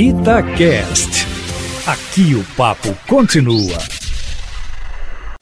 Itacast. Aqui o papo continua.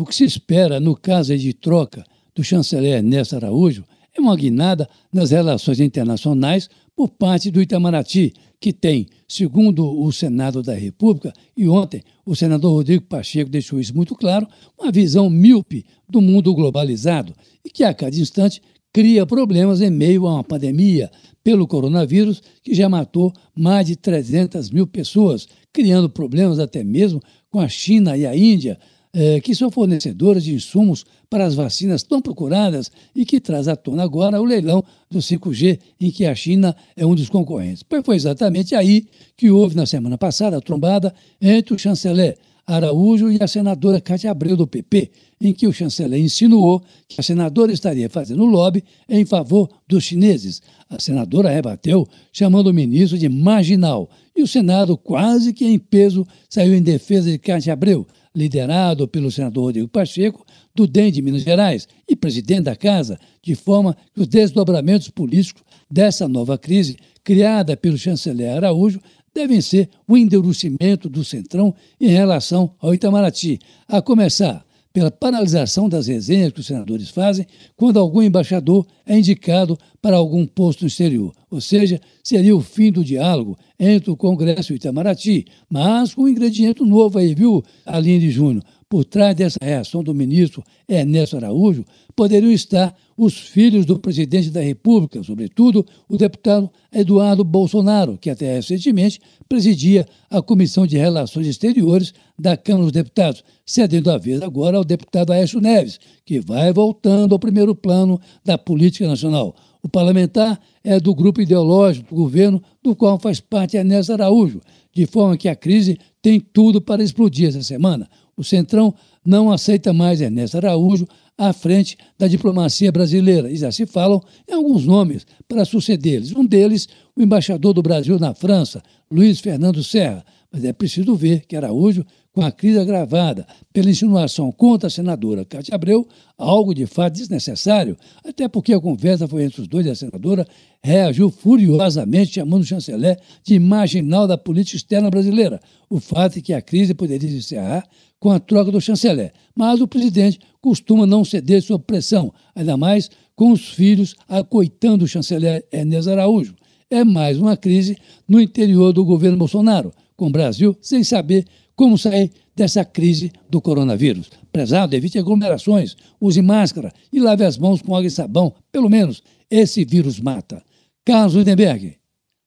O que se espera no caso de troca do chanceler Ernesto Araújo é uma guinada nas relações internacionais por parte do Itamaraty, que tem, segundo o Senado da República, e ontem o senador Rodrigo Pacheco deixou isso muito claro, uma visão míope do mundo globalizado e que a cada instante cria problemas em meio a uma pandemia pelo coronavírus que já matou mais de 300 mil pessoas, criando problemas até mesmo com a China e a Índia, eh, que são fornecedoras de insumos para as vacinas tão procuradas e que traz à tona agora o leilão do 5G, em que a China é um dos concorrentes. Pois foi exatamente aí que houve na semana passada a trombada entre o chanceler Araújo e a senadora Cátia Abreu, do PP, em que o chanceler insinuou que a senadora estaria fazendo lobby em favor dos chineses. A senadora rebateu, chamando o ministro de marginal, e o Senado, quase que em peso, saiu em defesa de Cátia Abreu, liderado pelo senador Rodrigo Pacheco, do DEM de Minas Gerais e presidente da Casa, de forma que os desdobramentos políticos dessa nova crise, criada pelo chanceler Araújo, devem ser o endurecimento do Centrão em relação ao Itamaraty, a começar pela paralisação das resenhas que os senadores fazem quando algum embaixador é indicado para algum posto no exterior. Ou seja, seria o fim do diálogo entre o Congresso e o Itamaraty, mas com um ingrediente novo aí, viu, Aline Júnior? Por trás dessa reação do ministro Ernesto Araújo, poderiam estar os filhos do presidente da República, sobretudo o deputado Eduardo Bolsonaro, que até recentemente presidia a Comissão de Relações Exteriores da Câmara dos Deputados, cedendo a vez agora ao deputado Aécio Neves, que vai voltando ao primeiro plano da política nacional. O parlamentar é do grupo ideológico do governo do qual faz parte Ernesto Araújo, de forma que a crise tem tudo para explodir essa semana. O Centrão não aceita mais Ernesto Araújo à frente da diplomacia brasileira e já se falam em alguns nomes para sucedê-los. Um deles, o embaixador do Brasil na França, Luiz Fernando Serra. Mas é preciso ver que Araújo, com a crise agravada pela insinuação contra a senadora Cátia Abreu, algo de fato desnecessário, até porque a conversa foi entre os dois e a senadora reagiu furiosamente chamando o chanceler de marginal da política externa brasileira. O fato é que a crise poderia se encerrar com a troca do chanceler, mas o presidente costuma não ceder sob pressão, ainda mais com os filhos acoitando o chanceler Ernesto Araújo. É mais uma crise no interior do governo Bolsonaro, com o Brasil sem saber como sair dessa crise do coronavírus. Prezado, evite aglomerações, use máscara e lave as mãos com água e sabão. Pelo menos esse vírus mata. Carlos Lindenberg,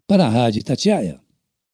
para a Rádio Tatiaia.